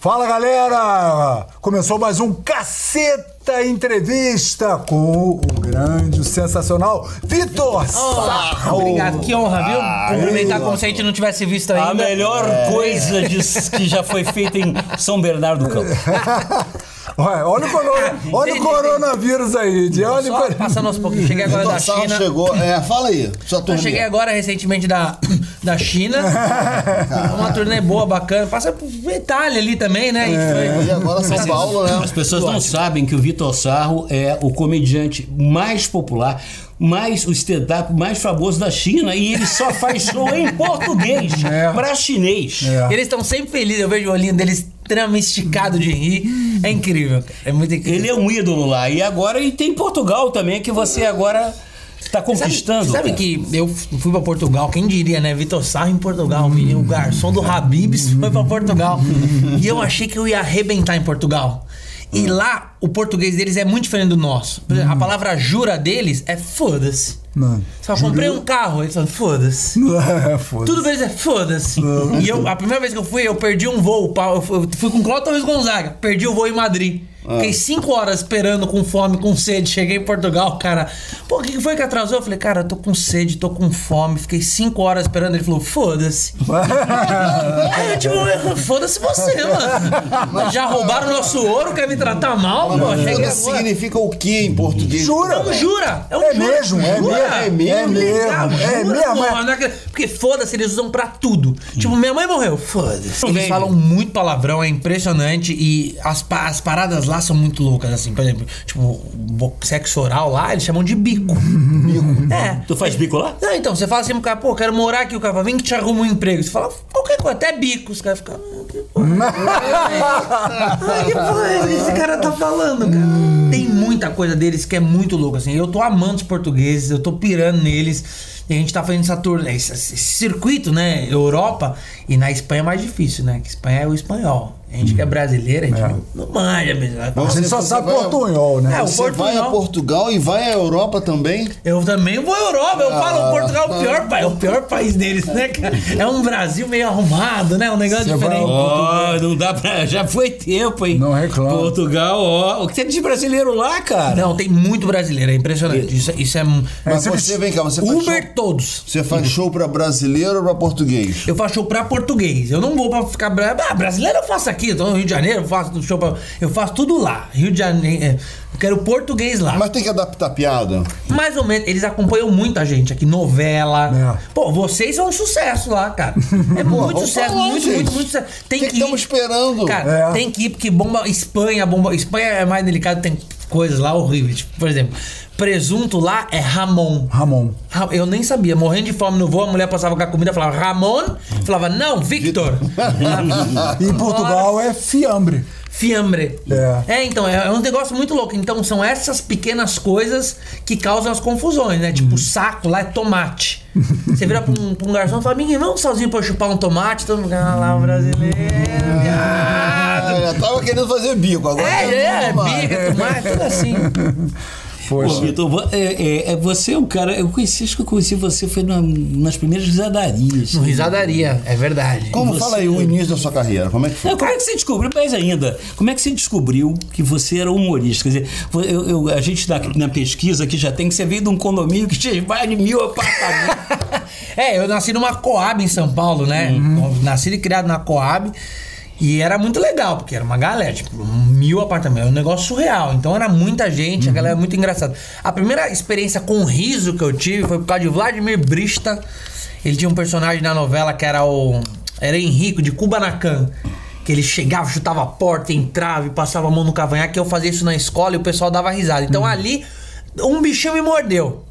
Fala galera! Começou mais um Caceta Entrevista com o grande, o sensacional Vitor Sarro. Obrigado, que honra, viu? Cumprimentar como se a gente não tivesse visto ainda. A melhor coisa de- que já foi feita em São Bernardo do Campo. Olha, olha o, corona- olha o coronavírus aí, de olha Só passando aos pouquinhos. Cheguei agora da Vitor Sarro China. chegou. É, fala aí, sua Eu cheguei agora recentemente da, da China. Uma turnê boa, bacana. Passa por Itália ali também, né? Foi- E agora São Paulo, né? As pessoas não sabem que o Vitor Sarro é o comediante mais popular, mais o stand-up mais famoso da China e ele só faz show em português, É. pra chinês. É. Eles estão sempre felizes. Eu vejo o olhinho deles extremamente esticado de rir. É incrível. cara. É muito incrível. Ele é um ídolo lá. E agora e tem Portugal também, que você agora está conquistando. Sabe, sabe que eu fui pra Portugal, quem diria, né? Vitor Sarro em Portugal, o garçom do Habibs foi pra Portugal. e eu achei que eu ia arrebentar em Portugal. E lá, o português deles é muito diferente do nosso. Exemplo, A palavra jura deles é foda-se. Mano. Fala, comprei um carro, eles falam, foda-se. É, foda-se. Tudo deles é foda-se. E eu, a primeira vez que eu fui, eu perdi um voo. Eu fui com Cláudio Torres Gonzaga. Perdi o voo em Madrid. Fiquei cinco horas esperando com fome, com sede. Cheguei em Portugal, cara. Pô, o que foi que atrasou? Eu falei, cara, eu tô com sede, tô com fome. Fiquei cinco horas esperando. Ele falou, foda-se. Aí eu, tipo, foda-se você, mano. Já roubaram nosso ouro, quer me tratar mal? Pô, cheguei Foda agora. significa o que em português? Jura? Não, jura. É, um É jura. mesmo, é Jura? mesmo, é mesmo, é mesmo, é jura, mesmo, mano. é. É Porque foda-se, eles usam pra tudo. Tipo, minha mãe morreu, foda-se. Eles falam muito palavrão, é impressionante. E as, pa- as paradas lá são muito loucas, assim. Por exemplo, tipo, sexo oral lá, eles chamam de bico. Bico? É. Tu faz bico lá? Não, então, você fala assim pro cara, pô, quero morar aqui, o cara fala, vem que te arruma um emprego. Você fala, qualquer coisa, até bico. Os caras ficam, ah, que porra. Ai, que porra é que esse cara tá falando, cara? Tem muita coisa deles que é muito louco, assim. Eu tô amando os portugueses, eu tô pirando neles. E a gente tá fazendo essa turma, esse, esse circuito, né? Europa. E na Espanha é mais difícil, né? Que Espanha é o espanhol. A gente que é brasileiro, a gente não, não manja mesmo. Gente só Você sabe vai- portunhol, né? É, o Você vai a Portunhol. Portugal e vai à Europa também? Eu também vou à Europa. Eu falo Ah. Portugal é o pior, é o pior país deles, né, cara? É um Brasil meio arrumado, né? Um negócio Você vai diferente. ao- Ó, não dá pra. Já foi tempo, hein? Não reclama. Portugal, ó. O que tem de brasileiro lá, cara? Não, tem muito brasileiro, é impressionante. Isso, isso é. Mas você- você, vem cá, você faz show, Uber todos. você faz show pra brasileiro ou pra português? Eu faço show pra português. Eu não vou pra ficar. Ah, brasileiro eu faço aqui, eu tô no Rio de Janeiro, eu faço show pra. Eu faço tudo lá. Rio de Janeiro. é, Eu quero português lá. Mas tem que adaptar a piada. Mais ou menos, eles acompanham muita gente aqui, novela. É. Pô, vocês são um sucesso lá, cara. É muito sucesso, falar, muito, muito, muito sucesso. Tem que que ir. estamos esperando? Cara, É. tem que ir porque bomba. Espanha, bomba. Espanha é mais delicado, tem coisas lá horríveis. Tipo, por exemplo, presunto lá é Ramon. Ramon. Ra- Eu nem sabia, morrendo de fome no voo, a mulher passava com a comida, falava Ramon, falava não, Victor. E em Portugal é fiambre. Fiambre. É. então, é, é um negócio muito louco. Então, são essas pequenas coisas que causam as confusões, né? Uhum. Tipo, saco lá é tomate. Você vira pra um, pra um garçom e fala, Miguel, vamos sozinho pra eu chupar um tomate? Todo mundo, ah lá, o brasileiro. viado." Ah, eu tava querendo fazer bico, agora É, é, bica, tomate, tudo assim. Pô, Poxa. Vitor, é, é- é- você é um cara. Eu conheci, acho que eu conheci você foi na- nas primeiras risadarias. No risadaria, é verdade. Como? Você- Fala aí o início da sua carreira, como é que foi? Não, como é que você descobriu, mais ainda, como é que você descobriu que você era humorista? Quer dizer, eu- eu- a gente na, na pesquisa que já tem que você veio de um condomínio que tinha mais de mil apartamentos. É, eu nasci numa Coab em São Paulo, né? Nascido e criado na Coab. E era muito legal, porque era uma galera, tipo, mil apartamentos, era um negócio surreal. Então era muita gente, a galera era muito engraçada. A primeira experiência com riso que eu tive foi por causa de Vladimir Brista. Ele tinha um personagem na novela que era o. Era Henrico, de Kubanacan. Que ele chegava, chutava a porta, entrava e passava a mão no cavanhaque. Que eu fazia isso na escola e o pessoal dava risada. Então ali, um bichinho me mordeu.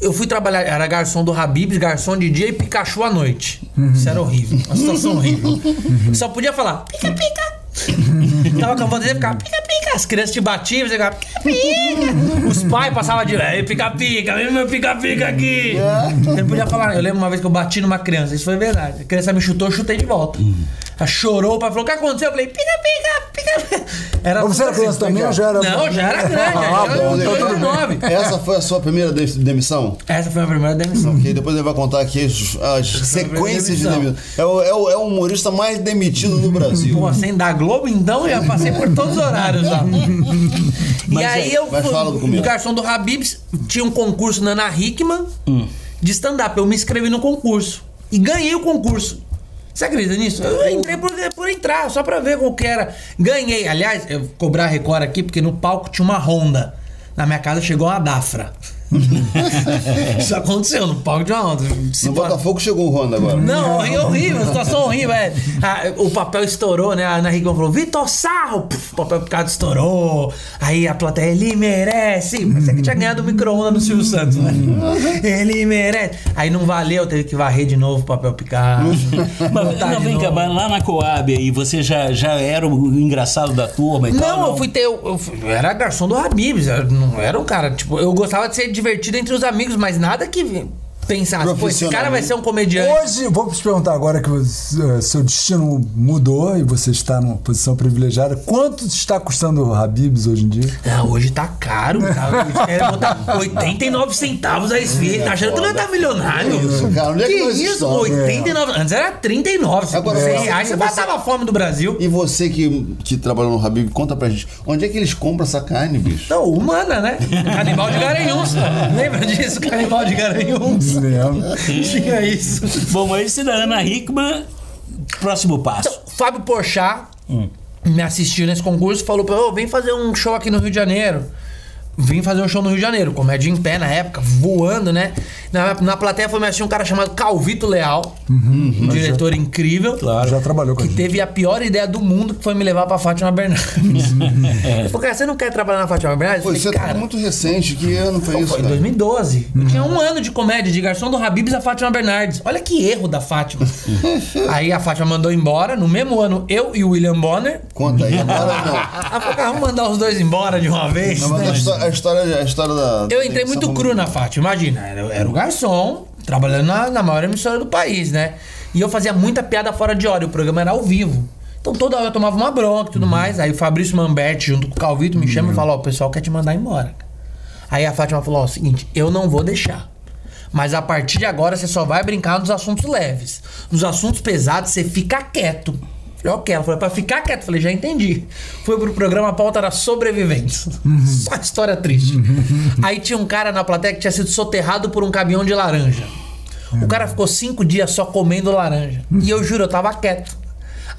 Eu fui trabalhar, era garçom do Habibs, garçom de dia e Pikachu à noite. Isso era horrível, uma situação horrível. Só podia falar, pica, pica. Tava com a vontade de ficar, pica, pica. As crianças te batiam, você ficava, pica, pica. Os pais passavam de, ei, pica, pica, vem meu pica, pica aqui. Você não podia falar, eu lembro uma vez que eu bati numa criança, isso foi verdade. A criança me chutou, eu chutei de volta. Ela chorou, o pai falou: o que aconteceu? Eu falei: pica, pica, pica. Era Mas você era tudo criança também ou já era. Não, já era grande. Ah, bom, então nove. Essa foi a sua primeira de- demissão? Essa foi a primeira demissão. Que depois ele vai contar aqui as, as sequências de demissão. É o, é, o, é o humorista mais demitido do Brasil. Pô, sem dar Globo, então, já passei por todos os horários e aí é- eu fui o garçom do Habibs, tinha um concurso na Ana Hickman de stand-up. Eu me inscrevi no concurso. E ganhei o concurso. Você acredita nisso? Eu entrei por, por entrar, só pra ver como que era. Ganhei. Aliás, eu vou cobrar a Record aqui, porque no palco tinha uma Honda. Na minha casa chegou uma Dafra. Isso aconteceu, no palco tinha uma Honda. Se No Botafogo chegou o Honda agora. não, horrível, horrível, situação horrível. É. Ah, o papel estourou, né? A Ana Hickman falou, Vitor Sarro! Puf, o papel picado estourou. Aí a plateia, ele merece. Mas é que tinha ganhado o micro-ondas no Silvio Santos, né? ele merece. Aí não valeu, teve que varrer de novo o papel picado. Mas, não, de vem cá, mas lá na Coab aí, você já, já era o engraçado da turma e tal? Não, eu fui ter. Eu, eu fui- eu era garçom do Habibs. Eu não era um cara. Tipo, eu gostava de ser divertido entre os amigos, mas nada que pensasse, pô, esse cara vai ser um comediante. Hoje, vou te perguntar agora que você- seu destino mudou e você está numa posição privilegiada. Quanto está custando o Habibs hoje em dia? Ah, hoje tá caro. Tá? Eles botar 89 centavos a esfirra. Tá achando que não tá milionário? Isso, cara, onde é que que isso? estamos? 89. Antes era 39. Se Agora, por 100 você- reais, você você- matava a fome do Brasil. E você que, que trabalhou no Habib, conta pra gente, onde é que eles compram essa carne, bicho? Não, humana, né? Canibal de Garanhuns. Lembra disso? Canibal de Garanhuns. Lembro. Tinha isso. Bom, mas esse da Ana Hickman, próximo passo. Fábio Porchat me assistiu nesse concurso e falou pra eu, vem fazer um show aqui no Rio de Janeiro. Vim fazer um show no Rio de Janeiro, comédia em pé na época, voando, né? Na, na plateia foi me assistir um cara chamado Calvito Leal, um diretor incrível. Claro. Já trabalhou com a Que gente. teve a pior ideia do mundo, que foi me levar pra Fátima Bernardes. Ele falou, cara, você não quer trabalhar na Fátima Bernardes? Pô, isso falei, é cara, muito recente, que ano foi isso, foi em cara? 2012. Eu tinha um ano de comédia, de garçom do Habibs a Fátima Bernardes. Olha que erro da Fátima. aí a Fátima mandou embora. No mesmo ano, eu e o William Bonner. Conta aí, agora não. Ela falou, cara, vamos mandar os dois embora de uma vez. Não, mas a história, a história, da. Eu entrei muito cru na Fátima, imagina. Era, era o garçom, trabalhando na, na maior emissora do país, né? E eu fazia muita piada fora de hora, e o programa era ao vivo. Então toda hora eu tomava uma bronca e tudo mais. Aí o Fabrício Mamberti, junto com o Calvito, me chama e fala: Ó, o pessoal quer te mandar embora. Aí a Fátima falou: Ó, é o seguinte, eu não vou deixar. Mas a partir de agora você só vai brincar nos assuntos leves. Nos assuntos pesados você fica quieto. Falei, ok. Ela falou, pra ficar quieto. Falei, já entendi. Foi pro programa, a pauta era sobreviventes. Só história triste. Aí tinha um cara na plateia que tinha sido soterrado por um caminhão de laranja. O cara ficou cinco dias só comendo laranja. E eu juro, eu tava quieto.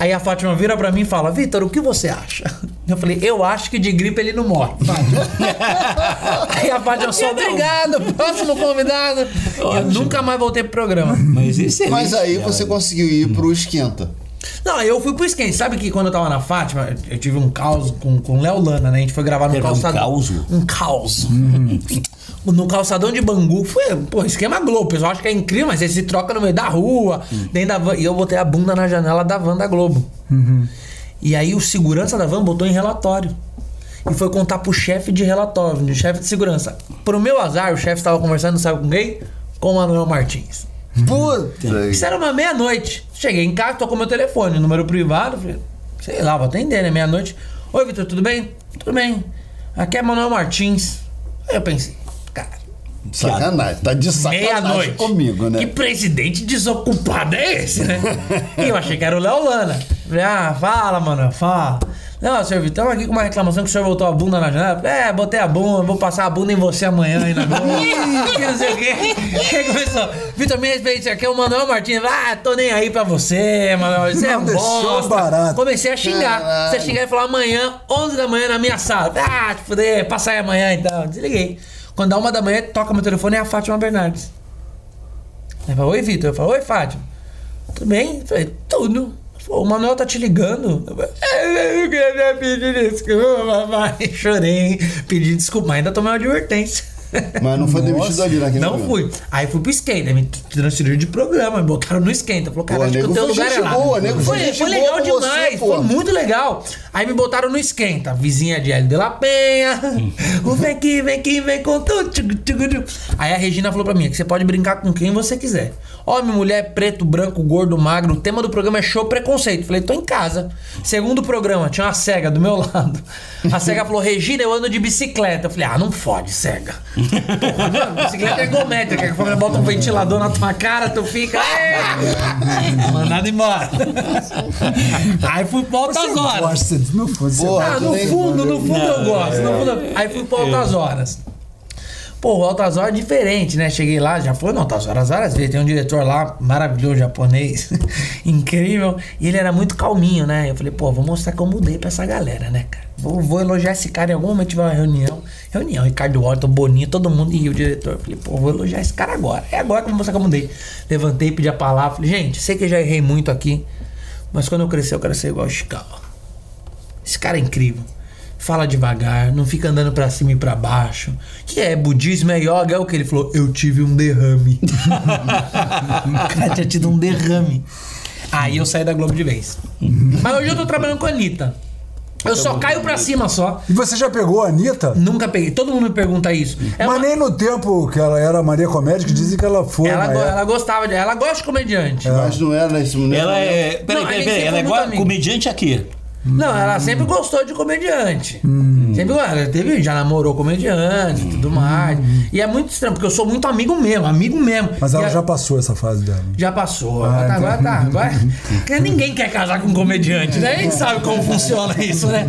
Aí a Fátima vira pra mim e fala: Vitor, o que você acha? Eu falei: Eu acho que de gripe ele não morre. Aí a Fátima só, obrigado, próximo convidado. Eu nunca mais voltei pro programa. Mas esse Mas aí você conseguiu ir pro esquenta. Não, eu fui pro esquente. Sabe que quando eu tava na Fátima, eu tive um caos com, com o Léo Lana, né? A gente foi gravar no Teve um calçadão. caos? Um caos. No calçadão de Bangu. Foi, pô, esquema Globo. O pessoal acha que é incrível, mas você se troca no meio da rua, dentro da van. E eu botei a bunda na janela da van da Globo. E aí o segurança da van botou em relatório. E foi contar pro chefe de relatório, de chefe de segurança. Pro meu azar, o chefe estava conversando, sabe com quem? Com o Manuel Martins. Puta. Isso era uma meia-noite. Cheguei em casa, tocou meu telefone, número privado. Falei, sei lá, vou atender, né? Meia-noite. Oi, Vitor, tudo bem? Tudo bem. Aqui é Manuel Martins. Aí eu pensei, cara, Sacanagem. Tá de sacanagem meia-noite. comigo, né? Que presidente desocupado é esse, né? e eu achei que era o Léo Lana. Falei, ah, fala, mano, fala. Não, senhor Vitor, estamos aqui com uma reclamação que o senhor botou a bunda na janela. É, botei a bunda, vou passar a bunda em você amanhã aí na que não sei o quê. Aí começou, Vitor, me respeite, aqui é o Manuel Martins. Ah, tô nem aí pra você, Manuel. Você é Não deixou bosta. barato. Comecei a xingar. Caralho. Você xingar e falar amanhã, 11 da manhã na minha sala. Ah, te fuder, passa aí amanhã então. Desliguei. Quando dá uma da manhã, toca meu telefone, é a Fátima Bernardes. Ela falou, oi, Vitor. Eu falei, oi, Fátima. Tudo bem? Eu falei, tudo. O Manuel tá te ligando. Eu falei, "É, eu queria pedir desculpa, papai. Chorei, pedi desculpa, mas ainda tomei uma advertência. Mas não foi demitido ali naquele Não fui. Aí fui pro esquenta, me transferiram de programa, me botaram no esquenta. Falou, cara, Pô, acho que o teu lugar é lá. boa, nego foi foi, legal você, demais, pô. foi muito legal. Aí me botaram no esquenta, vizinha de Hélio de la Penha. o vem aqui, vem aqui, vem com tudo. Aí a Regina falou pra mim que você pode brincar com quem você quiser. Homem, mulher, preto, branco, gordo, magro. O tema do programa é show preconceito. Falei, tô em casa. Segundo programa, tinha uma cega do meu lado. A cega falou, Regina, eu ando de bicicleta. Eu falei, ah, não fode, cega. Porra, bicicleta é ergométrica. Que a família bota um ventilador na tua cara, tu fica. "É". Mandado embora. Aí fui pra altas horas. Gosta de- não fosse. Boa. Ah, no fundo, no fundo eu gosto. no fundo eu- Aí fui pro Altas Horas. Pô, o Altas Horas é diferente, né? Cheguei lá, já foi no Altas Horas várias vezes. Tem um diretor lá, maravilhoso, japonês, incrível. E ele era muito calminho, né? Eu falei, pô, vou mostrar que eu mudei pra essa galera, né, cara? Vou, vou elogiar esse cara em algum momento tiver uma reunião. Reunião, Ricardo Horton, Boninho, todo mundo. E o diretor. Eu falei, pô, vou elogiar esse cara agora. É agora que eu vou mostrar que eu mudei. Levantei, pedi a palavra. Falei, gente, sei que eu já errei muito aqui. Mas quando eu crescer, eu quero ser igual o Chicago. Esse cara é incrível. Fala devagar, não fica andando pra cima e pra baixo. Que é budismo, é yoga, é o que ele falou. Eu tive um derrame. o cara tinha tido um derrame. Aí eu saí da Globo de vez. Mas hoje eu tô trabalhando com a Anitta. Eu só caio pra cima só. E você já pegou a Anitta? Nunca peguei. Todo mundo me pergunta isso. É Mas uma- nem no tempo que ela era Maria Comédia, que dizem que ela foi. ela, go- época. ela gostava de. Ela gosta de comediante. Mas não era nesse momento. Ela é. Peraí, peraí, peraí. Ela é igual comediante aqui. Não, ela sempre gostou de comediante. Hum. Sempre gostou. Ela teve, já namorou comediante e tudo mais. E é muito estranho, porque eu sou muito amigo mesmo, amigo mesmo. Mas ela E a- já passou essa fase dela. Já passou. Ah, agora, agora tá. então. Agora, porque ninguém quer casar com um comediante, né? A gente sabe como funciona isso, né?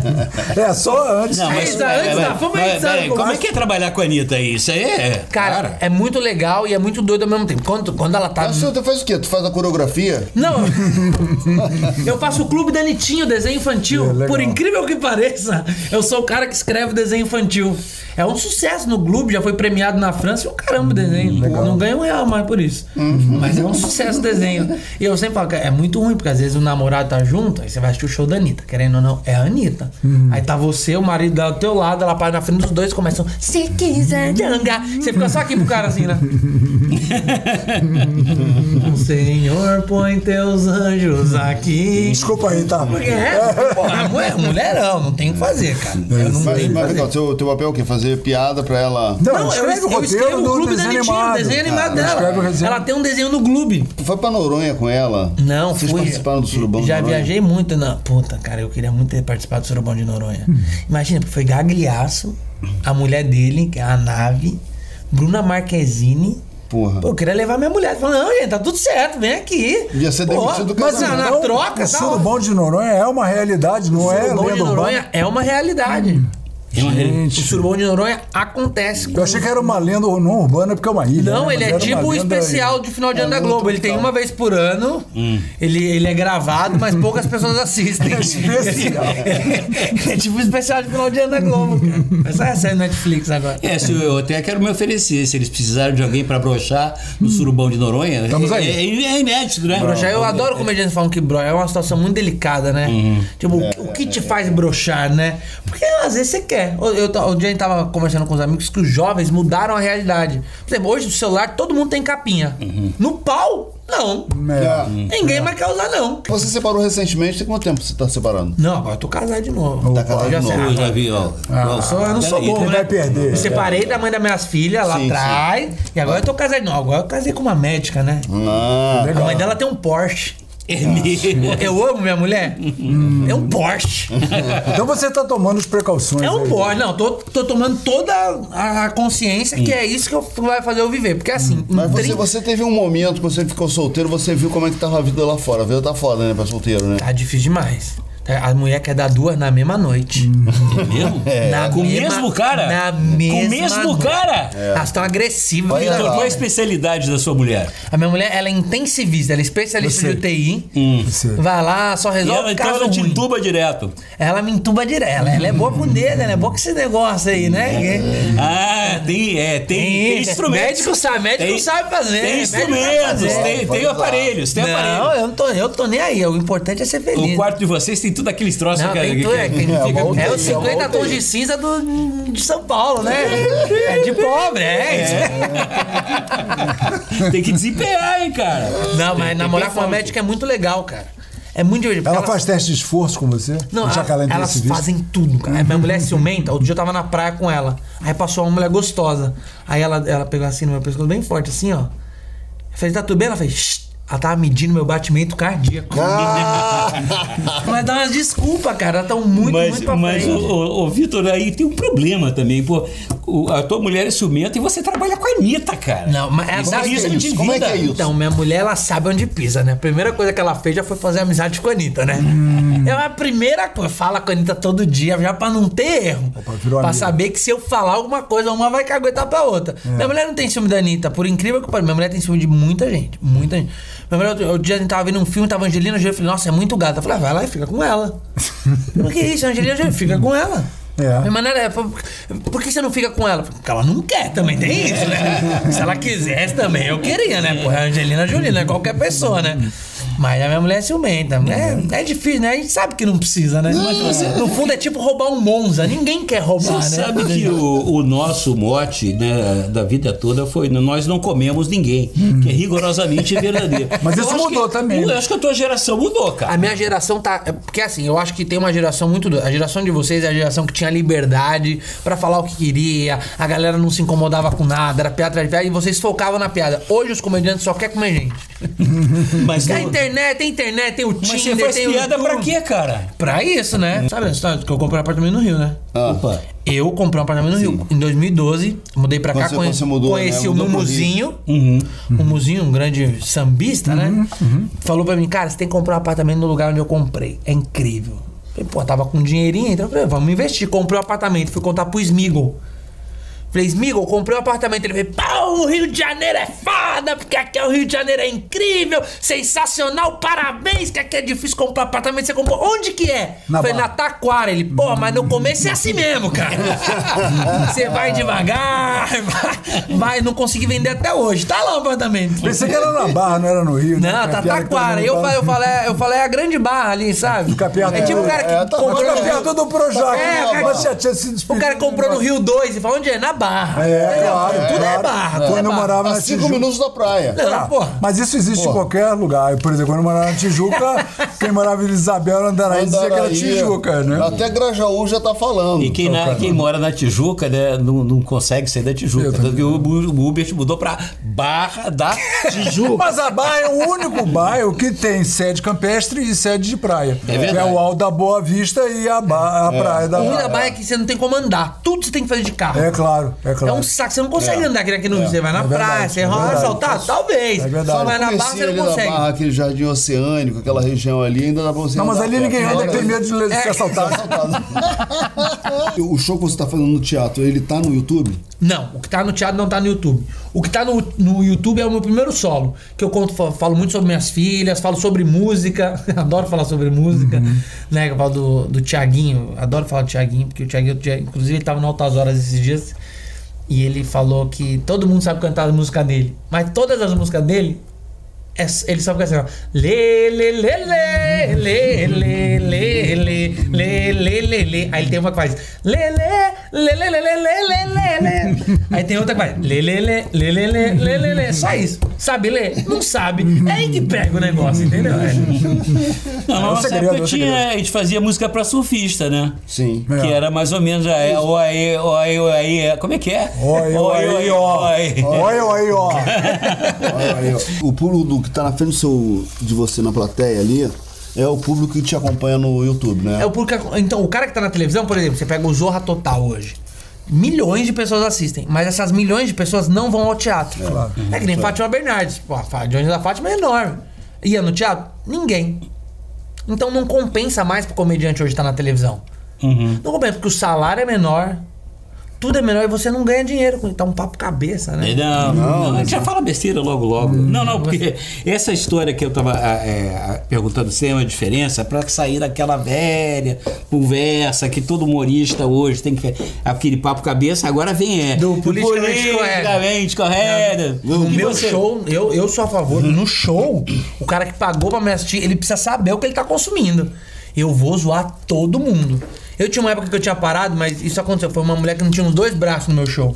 É, só antes. Não, mas- antes da fama, a gente mas, sabe como- como é que é trabalhar com a Anitta aí? Isso aí é. Cara, é muito legal e é muito doido ao mesmo tempo. Quando, quando ela tá. Mas você faz o quê? Tu faz a coreografia? Não, eu faço o clube da Anitinho, desenho infantil. É. Por incrível que pareça, eu sou o cara que escreve desenho infantil. É um sucesso no clube, já foi premiado na França e o caramba o desenho. Não ganha um real mais por isso. Mas é um sucesso o desenho. E eu sempre falo que é muito ruim, porque às vezes o namorado tá junto, aí você vai assistir o show da Anitta. Querendo ou não, é a Anitta. Aí tá você, o marido dela do teu lado, ela para na frente dos dois e começam. Se quiser jangar. Você fica só aqui pro cara assim, né? O Senhor põe teus anjos aqui. Desculpa aí, tá? Porque é, pô, mulherão, não tem o que fazer, cara. Eu não Mas, mas legal, teu, teu papel é o quê? Fazer piada pra ela. Não, Não, eu, escreve eu o roteiro escrevo o clube da desenho Anitinho, o animado. desenho animado Ah, dela. desenho. Ela tem um desenho no Globo. Tu foi pra Noronha com ela? Não, Vocês fui. participaram do Surubão de Já Noronha? viajei muito na. Puta, cara, eu queria muito ter participado do Surubão de Noronha. Imagina, foi Gagliasso, a mulher dele, que é a nave, Bruna Marquezine. Porra. Pô, eu queria levar minha mulher. Falou, não, gente, tá tudo certo, vem aqui. Ia ser demitido do Mas na, na troca, o tá Surubom de Noronha é uma realidade, não é lenda urbana. Noronha é uma realidade. É uma O Gente, Surubom de Noronha acontece. eu achei que era uma lenda não urbana porque é uma ilha. Não, né? ele Mas é tipo o especial de final de ano da Globo. Ele tem uma vez por ano. Ele, ele é gravado, mas poucas pessoas assistem. É especial. é tipo o especial de final de ano da Globo, cara. Essa é a série Netflix agora. É, se eu até quero me oferecer, se eles precisarem de alguém pra brochar no surubão de Noronha. Estamos é, aí. É, é inédito, né? Broxar, eu adoro comediantes falando que bro é uma situação muito delicada, né? Tipo, o que te faz broxar, né? Porque às vezes você quer. Eu, eu, o dia a gente tava conversando com os amigos que os jovens mudaram a realidade. Por exemplo, hoje no celular todo mundo tem capinha. No pau, não. É. Ninguém mais quer usar, não. Você separou recentemente, tem quanto tempo você tá separando? Não, agora eu tô casado de novo. Tá casado Já de novo. Eu já vi, ó. Eu, sou, eu não sou Peraí, bobo, ele né? vai perder. Me separei da mãe das minhas filhas lá atrás. E agora eu tô casado de novo. Agora eu casei com uma médica, né? Ah, A mãe dela tem um Porsche. É mesmo. Eu amo minha mulher. É um Porsche. Então você tá tomando as precauções. É um aí. Porsche. Não, tô, tô tomando toda a consciência que é isso que eu- vai fazer eu viver. Porque assim, em mas você, 30 você teve um momento que você ficou solteiro, você viu como é que tava a vida lá fora. A vida tá foda, né, pra solteiro, né? Tá difícil demais. A mulher quer dar duas na mesma noite. É mesmo? Na Com o mesma- mesmo cara? Na Com o mesma mesmo noite. cara? Elas estão agressivas. Olha lá. qual é a especialidade da sua mulher? A minha mulher, ela é intensivista, ela é especialista Eu de. UTI. Você- Vai lá, só resolve ela, então caso ela te ruim. entuba direto. Ela me entuba direto. Ela, ela é boa com o dedo, ela é boa com esse negócio aí, né? Ah, tem, é, tem, tem Isso, instrumentos. Médico sabe, médico Tem- sabe fazer. Tem instrumentos, fazer. tem, tem aparelhos, tem Não, aparelhos. eu não tô, eu tô nem aí. O importante é ser feliz. O quarto de vocês tem tem tudo aqueles troços Não, que, tem que- tudo, é, que- que que É, fica- É aí, os 50 volta tons de cinza do, de São Paulo, né? É de pobre, é. isso. Tem que desempenhar, hein, cara. Não, mas Tem namorar com uma médica é muito legal, cara. É muito divertido. Ela porque faz teste de esforço com você? Não, Já ela- que ela é elas fazem tudo, cara. Minha mulher é ciumenta. Outro dia eu tava na praia com ela. Aí passou uma mulher gostosa. Aí ela, ela pegou assim no meu pescoço, bem forte, assim, ó. Eu falei, tá tudo bem? Ela fez. Ela tava medindo meu batimento cardíaco. mas dá umas desculpas, cara. Elas tão muito, mas, muito pra mas frente. o, o, o Vitor, aí tem um problema também, pô. O- a tua mulher é ciumenta e você trabalha com a Anitta, cara. Não, mas é Isso é risco isso? de Como é que é isso? Então, minha mulher, ela sabe onde pisa, né? A primeira coisa que ela fez já foi fazer amizade com a Anitta, né? É a primeira coisa. Fala com a Anitta todo dia, já pra não ter erro. Opa, virou pra amiga. saber que se eu falar alguma coisa, uma vai caguetar pra outra. Minha mulher não tem ciúme da Anitta, por incrível que pareça. Minha mulher tem ciúme de muita gente, muita gente. Minha mulher, outro- dia a gente tava vendo um filme, tava Angelina Jolie, eu falei, nossa, é muito gata. Eu falei, ah, vai lá e fica com ela. Por que isso, a Angelina Jolie? Fica com ela. É. Minha maneira é, por, que você não fica com ela? Porque ela não quer também, tem isso, né? Se ela quisesse também, eu queria, né? Pô, é a Angelina Jolie, não é qualquer pessoa, né? Mas a minha mulher é ciumenta. É, é difícil, né? A gente sabe que não precisa, né? Mas você, no fundo é tipo roubar um Monza. Ninguém quer roubar, Você né? sabe que o, o nosso mote né, da vida toda foi nós não comemos ninguém, que é rigorosamente verdadeiro. Mas Eu isso mudou que- também, Eu né? acho que a tua geração mudou, A cara. minha geração tá. é Porque assim, eu acho que tem uma geração muito. doida. A geração de vocês é a geração que tinha liberdade pra falar o que queria, a galera não se incomodava com nada, era piada atrás de piada e vocês focavam na piada. Hoje os comediantes só querem comer gente. Mas, a não- internet, tem internet, tem o mas você Tinder, faz tem o piada pra YouTube. quê, cara? Pra isso, né? Sabe a história que eu comprei um apartamento no Rio, né? Ah. Opa. Eu comprei um apartamento no Rio em 2012, mudei pra cá, você- conhe- quando você mudou, conheci né? o Mumuzinho, Uhum. o Mumuzinho, um grande sambista, né? Falou pra mim, cara, você tem que comprar um apartamento no lugar onde eu comprei. É incrível. Falei, pô, tava com dinheirinho, então eu falei, vamos investir. Comprei um apartamento, fui contar pro Smigol. Falei, Smigol, comprei um apartamento. Ele falou, pô, o Rio de Janeiro é foda, porque aqui é o Rio de Janeiro é incrível, sensacional, parabéns, que aqui é difícil comprar apartamento. Você comprou, onde que é? Na Falei, na Taquara. Ele, pô, mas no começo é assim mesmo, cara. Você vai devagar, vai, vai, não consegui vender até hoje. Tá lá o apartamento. Pensei que era na Barra, não era no Rio. né? Não, tá todo Taquara. Eu fala. falei, eu falei, eu falei a grande barra ali, sabe? Fica perto É tipo o do- cara que é, tá- comprou. Do Projac. É, o cara- Mas já tinha sido O cara comprou no Rio 2 e falou, onde é? Na Barra. É, claro. Tudo claro. é barra, Quando é eu barra. morava na cinco Tijuca. minutos da praia. Não, Ah, porra. Mas isso existe em Porra. qualquer lugar. Por exemplo, quando eu morava na Tijuca, quem morava em Isabel, Andaraí, dizia que era Tijuca, né? Até Grajaú já tá falando. E quem, na- quem mora na Tijuca, né, não, não consegue sair da Tijuca. Tanto que o, o Uber mudou pra Barra da Tijuca. Mas a Barra é o único bairro que tem sede campestre e sede de praia. É verdade. é o Alto da Boa Vista e a, ba- a praia da O ruim da Barra. Barra é que você não tem como andar. Tudo você tem que fazer de carro. É claro, é É claro. um saco, você não consegue andar aqui, no Rio. Você vai na É praia, verdade, você é rola verdade. assaltado? Talvez. É verdade. Só vai na Barra, você não consegue. Barra, aquele jardim oceânico, aquela região ali, ainda dá pra você Não, mas ali ninguém anda, tem medo de É. ser assaltado. O show que você tá fazendo no teatro, ele tá no YouTube? Não, o que tá no teatro não tá no YouTube. O que tá no, no YouTube é o meu primeiro solo. Que eu conto, fa- falo muito sobre minhas filhas, falo sobre música. Adoro falar sobre música. Né? Eu falo do, do Tiaguinho. Adoro falar do Tiaguinho, porque o Tiaguinho, inclusive, ele tava no Altas Horas esses dias. E ele falou que todo mundo sabe cantar a música dele. Mas todas as músicas dele, é, ele só fica assim, ó. Lê, lê, lê, lê, lê, lê, lê, lê, lê, lê, lê, lê. Aí ele tem uma que faz. Lê, lê, lê, lê, lê, lê, lê, lê, lê, lê. Aí tem outra que faz. Lê, lê, lê, lê, lê, lê, lê, lê, lê. Só isso. Sabe ler? Não sabe. É aí que pega o negócio, entendeu? É. Não, na É o nossa segredo, época é tinha, a gente fazia música pra surfista, né? Sim. É. Que era mais ou menos a. é, O aí, o aí, o aí. é, Como é que é? Oi, oi, oi, oi. Olha aí, ó. O público do- que tá na frente do seu, de você na plateia ali é o público que te acompanha no YouTube, né? É o porque, então, o cara que tá na televisão, por exemplo, você pega o Zorra Total hoje. Milhões de pessoas assistem, mas essas milhões de pessoas não vão ao teatro. É, que nem Fátima Bernardes. Pô, a Fátima da Fátima é enorme. Ia no teatro? Ninguém. Então não compensa mais pro comediante hoje estar na televisão. Uhum. Não compensa, porque o salário é menor, tudo é menor e você não ganha dinheiro. com- Tá um papo cabeça, né? Não, não, a gente já fala besteira logo, logo. Não, não, porque essa história que eu tava é, perguntando se tem uma diferença para sair daquela velha conversa que todo humorista hoje tem que. Aquele papo cabeça, agora vem é. Do politicamente politicamente correto. No meu você- show, eu, eu sou a favor. No show, o cara que pagou pra me assistir, ele precisa saber o que ele tá consumindo. eu vou zoar todo mundo. Eu tinha uma época que eu tinha parado, mas isso aconteceu. Foi uma mulher que não tinha uns dois braços no meu show.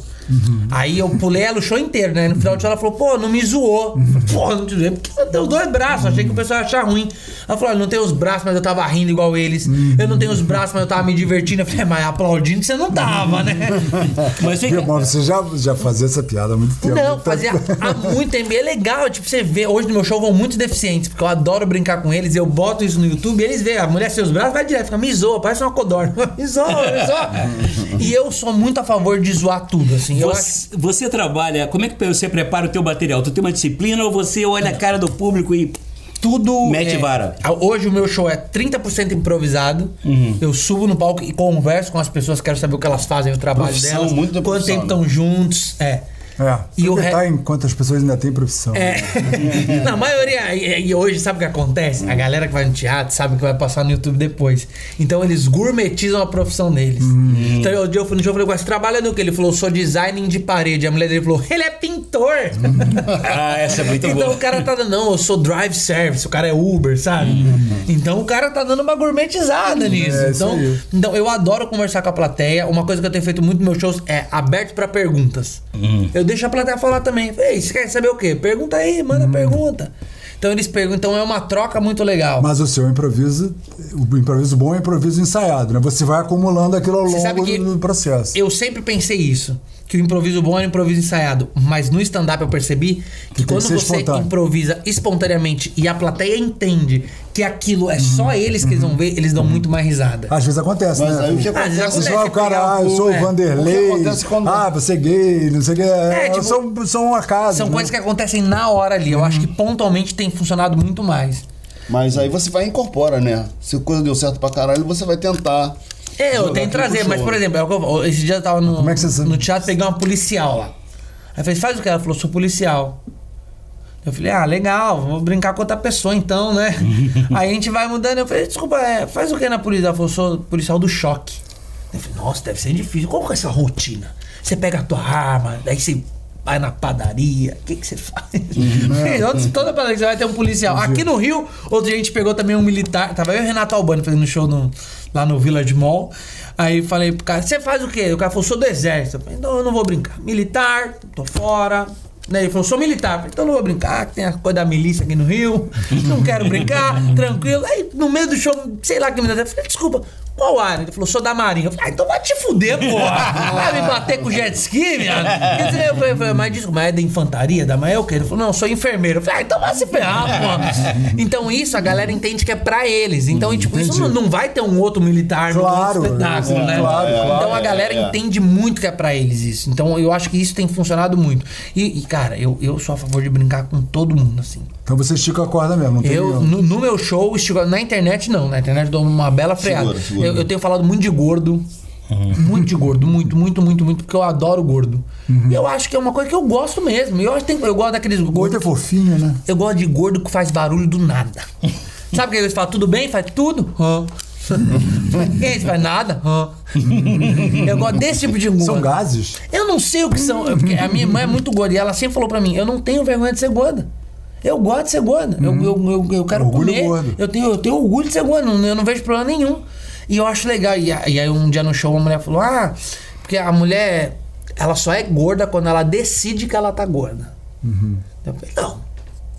Aí eu pulei ela o show inteiro, né? No final do show ela falou, pô, não me zoou. Eu falei, Pô, não te zoei, porque tem os dois braços. Achei que o pessoal ia achar ruim. Ela falou, olha, não tenho os braços, mas eu tava rindo igual eles. Eu não tenho os braços, mas eu tava me divertindo. Eu falei, mas aplaudindo você não tava, né? Mas você, Mas você já, já fazia essa piada há muito tempo. Não, fazia há muito tempo. E é legal, tipo, você vê. Hoje no meu show vão muitos deficientes, porque eu adoro brincar com eles. Eu boto isso no YouTube e eles veem. A mulher sem os braços vai direto, fica me zoa, parece uma codorna. Me zoa, me zoa. e eu sou muito a favor de zoar tudo, assim. Acho. você, você trabalha, como é que você prepara o teu material? Tu tem uma disciplina ou você olha a cara do público e Tudo. Mete é, vara. Hoje o meu show é 30% improvisado. Uhum. Eu subo no palco e converso com as pessoas, quero saber o que elas fazem, o trabalho Profissão, delas. muita quanto tempo né? estão juntos. É. É. E o o re- enquanto as pessoas ainda têm profissão. É. Na maioria, e, e hoje, sabe o que acontece? A galera que vai no teatro sabe que vai passar no YouTube depois. Então eles gourmetizam a profissão deles. Então eu, dia eu fui no show e falei, "Ué, você trabalha no que? Ele falou, sou designing de parede. A mulher dele falou, ele é pintor. Ah, essa é muito Então boa. o cara tá dando, não, eu sou drive service, o cara é Uber, sabe? Então o cara tá dando uma gourmetizada nisso. É, então, então eu adoro conversar com a plateia. Uma coisa que eu tenho feito muito nos meus shows é aberto pra perguntas. Eu deixo a plateia falar também. Ei, você quer saber o quê? Pergunta aí, manda pergunta. Então eles perguntam, então é uma troca muito legal. Mas o seu improviso, o improviso bom é improviso ensaiado, né? Você vai acumulando aquilo ao longo do, do processo. Eu sempre pensei isso. Que o improviso bom é o improviso ensaiado. Mas no stand-up eu percebi que que quando você espontâneo. improvisa espontaneamente e a plateia entende que aquilo é Uhum. só eles que eles vão ver, eles dão muito mais risada. Às vezes acontece, Mas né? aí o que Ah, às vezes acontece... Você acontece, fala, o cara, ah, eu sou o é. Vanderlei. O que acontece quando- Ah, você é gay, não sei o que. É, tipo, são, são acasos. São né? coisas que acontecem na hora ali. Eu acho que pontualmente tem funcionado muito mais. Mas aí você vai e incorpora, né? Se a coisa deu certo pra caralho, você vai tentar... É, eu tenho que trazer, mas por exemplo, é o que eu- esse dia eu tava no, Como é que você sabe? no teatro peguei uma policial lá. Aí eu falei, faz o que? Ela falou, sou policial. Eu falei, ah, legal, vou brincar com outra pessoa então, né? Aí a gente vai mudando. Eu falei, desculpa, é, faz o que na polícia? Ela falou, sou policial do choque. Eu falei, nossa, deve ser difícil. Qual que é essa rotina? Você pega a tua arma, daí você vai na padaria, o que, que você faz? Onde- Toda padaria você vai ter um policial. Aqui no Rio, outro dia a gente pegou também um militar. Tava eu e o Renato Albani fazendo show no- lá no Village Mall. Aí falei pro cara, você faz o quê? O cara falou, sou do exército. Eu falei, então eu não vou brincar. Militar, tô fora. Daí ele falou, sou militar. Falei, então eu não vou brincar, que tem a coisa da milícia aqui no Rio. Não quero brincar, tranquilo. Aí no meio do show, sei lá que me. Eu falei, desculpa, qual área? Ele falou, sou da Marinha. Eu falei, ah, então vai te fuder, porra. Vai me bater com jet ski, dizer, Eu falei, eu falei, mas desculpa, mas é da infantaria? Da manhã é o quê? Ele falou, não, sou enfermeiro. Eu falei, ah, então vai se ferrar, porra. Então isso a galera entende que é pra eles. Então, e, tipo, isso não, não vai ter um outro militar Claro, no espetáculo, é, né? claro, claro. Então a galera entende muito que é pra eles isso. Então eu acho que isso tem funcionado muito. E, e, cara, eu, eu sou a favor de brincar com todo mundo, assim. Então você estica a corda mesmo, não tem Eu, no, no meu show, estico- na internet não. Na internet eu dou uma bela freada. Segura, segura. Eu, eu tenho falado muito de gordo. Muito de gordo, muito, muito, muito, muito, porque eu adoro gordo. E eu acho que é uma coisa que eu gosto mesmo. Eu, acho que tem- eu gosto daqueles Gordo gordos. é fofinho, né? Eu gosto de gordo que faz barulho do nada. Sabe que eles falam tudo bem? Faz tudo? Hã. E você faz nada? Hã. Eu gosto desse tipo de gordo. São gases. Eu não sei o que são. Porque a minha irmã é muito gorda e ela sempre falou pra mim: eu não tenho vergonha de ser gorda. Eu gosto de ser gorda. Eu, eu, eu, eu quero Orgulho comer. gordo. Eu tenho, eu tenho orgulho de ser gorda. não- Eu não vejo problema nenhum. E eu acho legal. E, e aí um dia no show a mulher falou: Ah, porque a mulher ela só é gorda quando ela decide que ela tá gorda. Eu falei, não.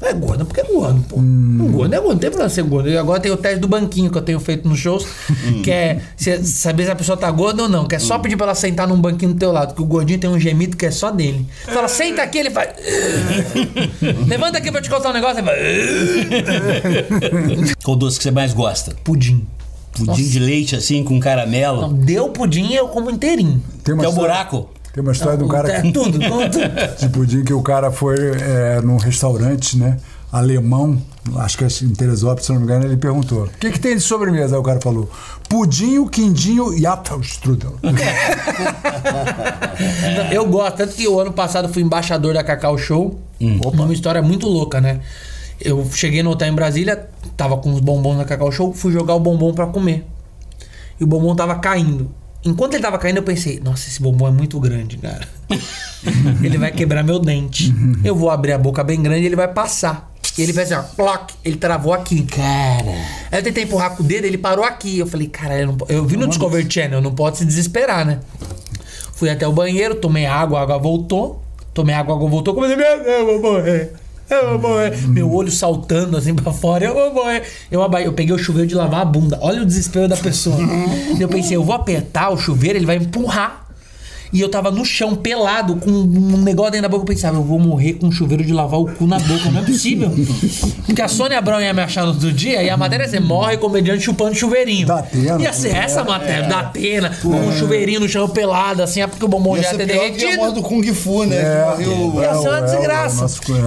É gorda porque é gordo, pô. Um gordo é gordo, não tem problema ser gordo. E agora tem o teste do banquinho que eu tenho feito nos shows, que é saber se a pessoa tá gorda ou não. Que é só pedir pra ela sentar num banquinho do teu lado, que o gordinho tem um gemido que é só dele. Você fala, senta aqui, ele faz. Levanta aqui pra eu te contar um negócio, ele faz. Qual doce que você mais gosta? Pudim. Pudim de leite assim com caramelo. Não, deu pudim eu como inteirinho. Tem uma Que é o buraco. Tem uma história de um cara É que, tudo, tudo. de pudim que o cara foi é, num restaurante, né? Alemão, acho que é em Teresópolis, se não me engano, ele perguntou: o que, que tem de sobremesa? Aí o cara falou: pudinho, quindinho e apfelstrudel. Não, Eu gosto, tanto que o ano passado fui embaixador da Cacau Show. Uma história muito louca, né? Eu cheguei no hotel em Brasília, tava com os bombons na Cacau Show, fui jogar o bombom pra comer. E o bombom tava caindo. Enquanto ele tava caindo, eu pensei, nossa, esse bombom é muito grande, cara. ele vai quebrar meu dente. Eu vou abrir a boca bem grande e ele vai passar. E ele fez assim, ó, clock, ele travou aqui. Cara. Aí eu tentei empurrar com o dedo, ele parou aqui. Eu falei, cara, eu, não eu vi no Discovery Channel, não pode se desesperar, né? Fui até o banheiro, tomei água, a água voltou. Tomei água, a água voltou. Comecei, meu Deus, eu vou morrer. Eu morrer. Meu olho saltando assim pra fora, eu morrer. Eu, eu peguei o chuveiro de lavar a bunda. Olha o desespero da pessoa. eu pensei, eu vou apertar o chuveiro, ele vai empurrar. E eu tava no chão, pelado, com um negócio dentro da boca. Eu pensava, eu vou morrer com um chuveiro de lavar o cu na boca. Não é possível. Porque a Sônia Abrão ia me achar no outro dia e a matéria ia ser morre comediante chupando chuveirinho. Da Atena. Ia ser essa a matéria, da Atena, com um chuveirinho no chão pelado, assim, é porque o bombom Ia já ter pior que a derretido. morte do Kung Fu, né? É. que morreu... Ia ser uma É é desgraça.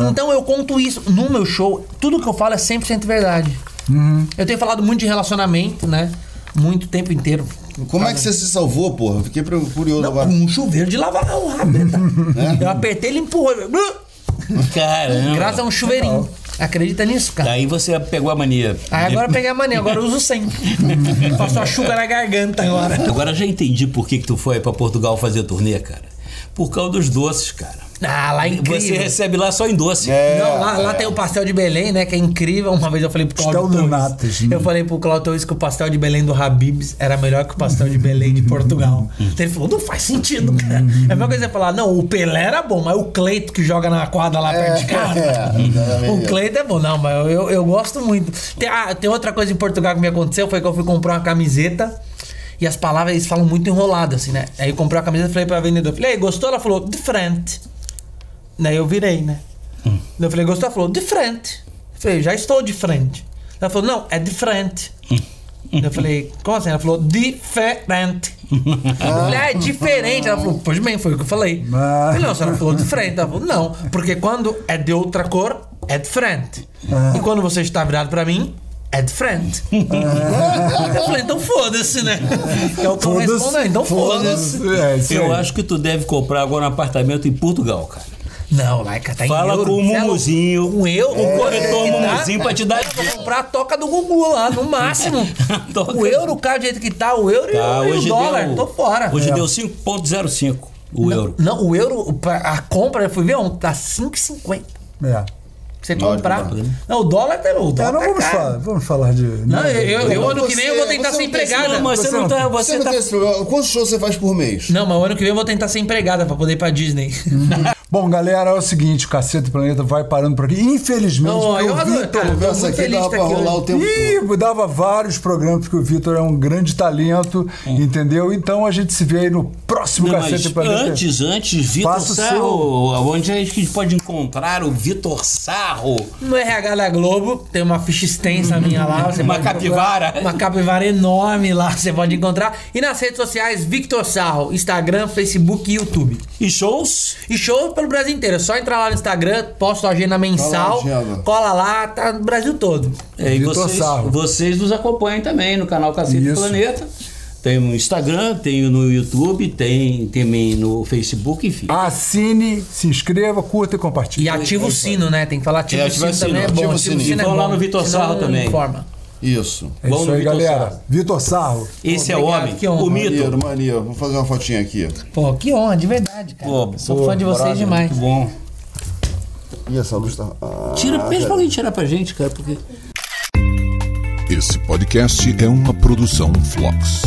então eu conto isso. No meu show, tudo que eu falo é 100% verdade. Uhum. Eu tenho falado muito de relacionamento, né? Muito tempo inteiro. Como é que você se salvou, porra? Fiquei curioso Não, agora. com um chuveiro de lavar o rabeta. Eu apertei, ele empurrou. Caramba. Graças a um chuveirinho. Acredita nisso, cara? Daí você pegou a mania. Aí agora eu peguei a mania, agora eu uso sempre. Faço a chuva na garganta agora. Agora já entendi por que, que tu foi pra Portugal fazer turnê, cara. Por causa dos doces, cara. Ah, lá é incrível. Você recebe lá só em doce. É, Não, lá, lá tem o pastel de Belém, né? Que é incrível. Uma vez eu falei pro Claudio Pastel de Torres. natas? Eu falei pro Claudio Torres que o pastel de Belém do Habibs era melhor que o pastel de Belém de Portugal. Então ele falou, não faz sentido, cara. É a mesma coisa você falar, não, o Pelé era bom, mas o Cleito que joga na quadra lá perto de casa. é, o Cleito é bom. Não, mas eu, eu, eu gosto muito. Tem, ah, tem outra coisa em Portugal que me aconteceu, foi que eu fui comprar uma camiseta. E as palavras eles falam muito enrolado, assim, né? Aí eu comprei uma camiseta e falei pra vendedora, falei, "Ei, gostou? Ela falou, diferente. Daí eu virei, né? Daí eu falei, gostou? Ela falou, de frente. Eu falei, já estou de frente. Ela falou, não, é de frente. Daí eu falei, como assim? Ela falou, diferente. Eu falei, ah, é diferente. Ela falou, pois bem, foi o que eu falei. Eu falei, não, a senhora falou diferente. Ela falou, não, porque quando é de outra cor, é diferente. E quando você está virado pra mim, é diferente. Eu falei, então foda-se, né? É o que eu Foda-se, respondo, então foda-se. É, isso Eu acho que tu deve comprar agora um apartamento em Portugal, cara. Não, Laica, tá em Fala euro. com o é. Mumuzinho. Com eu, O corretor tá? Mumuzinho pra te dar Vou comprar a toca do Gugu lá, no máximo. O euro, cara, do jeito que tá, o euro e Tá, o- e o hoje dólar, deu, tô fora. Hoje É. deu 5,05 o não, euro. Não, o euro, a compra, eu fui ver ontem, tá 5,50. É. Você comprar. comprar. Não, o dólar tá. O É, dólar não tá vamos falar, vamos falar de. Não, eu, eu, eu ano que vem eu vou tentar você ser empregada. Não, mas você, Você não tá. Você Você não tá. tem esse problema. Quantos shows você faz por mês? Não, mas o ano que vem eu vou tentar ser empregada pra poder ir pra Disney. Bom, galera, é o seguinte, o Cacete do Planeta vai parando por aqui. Infelizmente, Oh, eu o Vitor... Conversa aqui feliz dava pra rolar o tempo todo. Ih, dava vários programas, porque o Vitor é um grande talento, entendeu? Então a gente se vê aí no próximo Não, Cacete Planeta. antes, antes, Vitor Sarro. Onde é que a gente pode encontrar o Vitor Sarro? No RH da Globo, tem uma ficha extensa minha lá. Você Uma capivara. procurar. Uma capivara enorme lá, você pode encontrar. E nas redes sociais, Victor Sarro, Instagram, Facebook e YouTube. E shows? E show pelo Brasil inteiro. É só entrar lá no Instagram, posto a agenda mensal, Cola agenda. cola lá, tá no Brasil todo. É, e Vitor vocês, vocês nos acompanham também no canal Cacete do Isso. Planeta. Tem no Instagram, tem no YouTube, tem também no Facebook, enfim. Assine, se inscreva, curta e compartilhe. E ativa o sino, né? Tem que falar ativa É, o ativa sino o também, é sino, bom. ativa o Ativa sino é Vão lá no Vitor Sarro também. Informa. Isso. É Vamos isso aí, Vitor galera. Sarro. Vitor Sarro. Esse é o homem, que honra. o mito. Maneiro, maneiro. Vou fazer uma fotinha aqui. Pô, que honra, de verdade, cara. Pô, Sou pô, fã de vocês demais. Muito bom. E essa luz tá. Ah, Tira, pede pra alguém tirar pra gente, cara, porque. Esse podcast é uma produção Flux.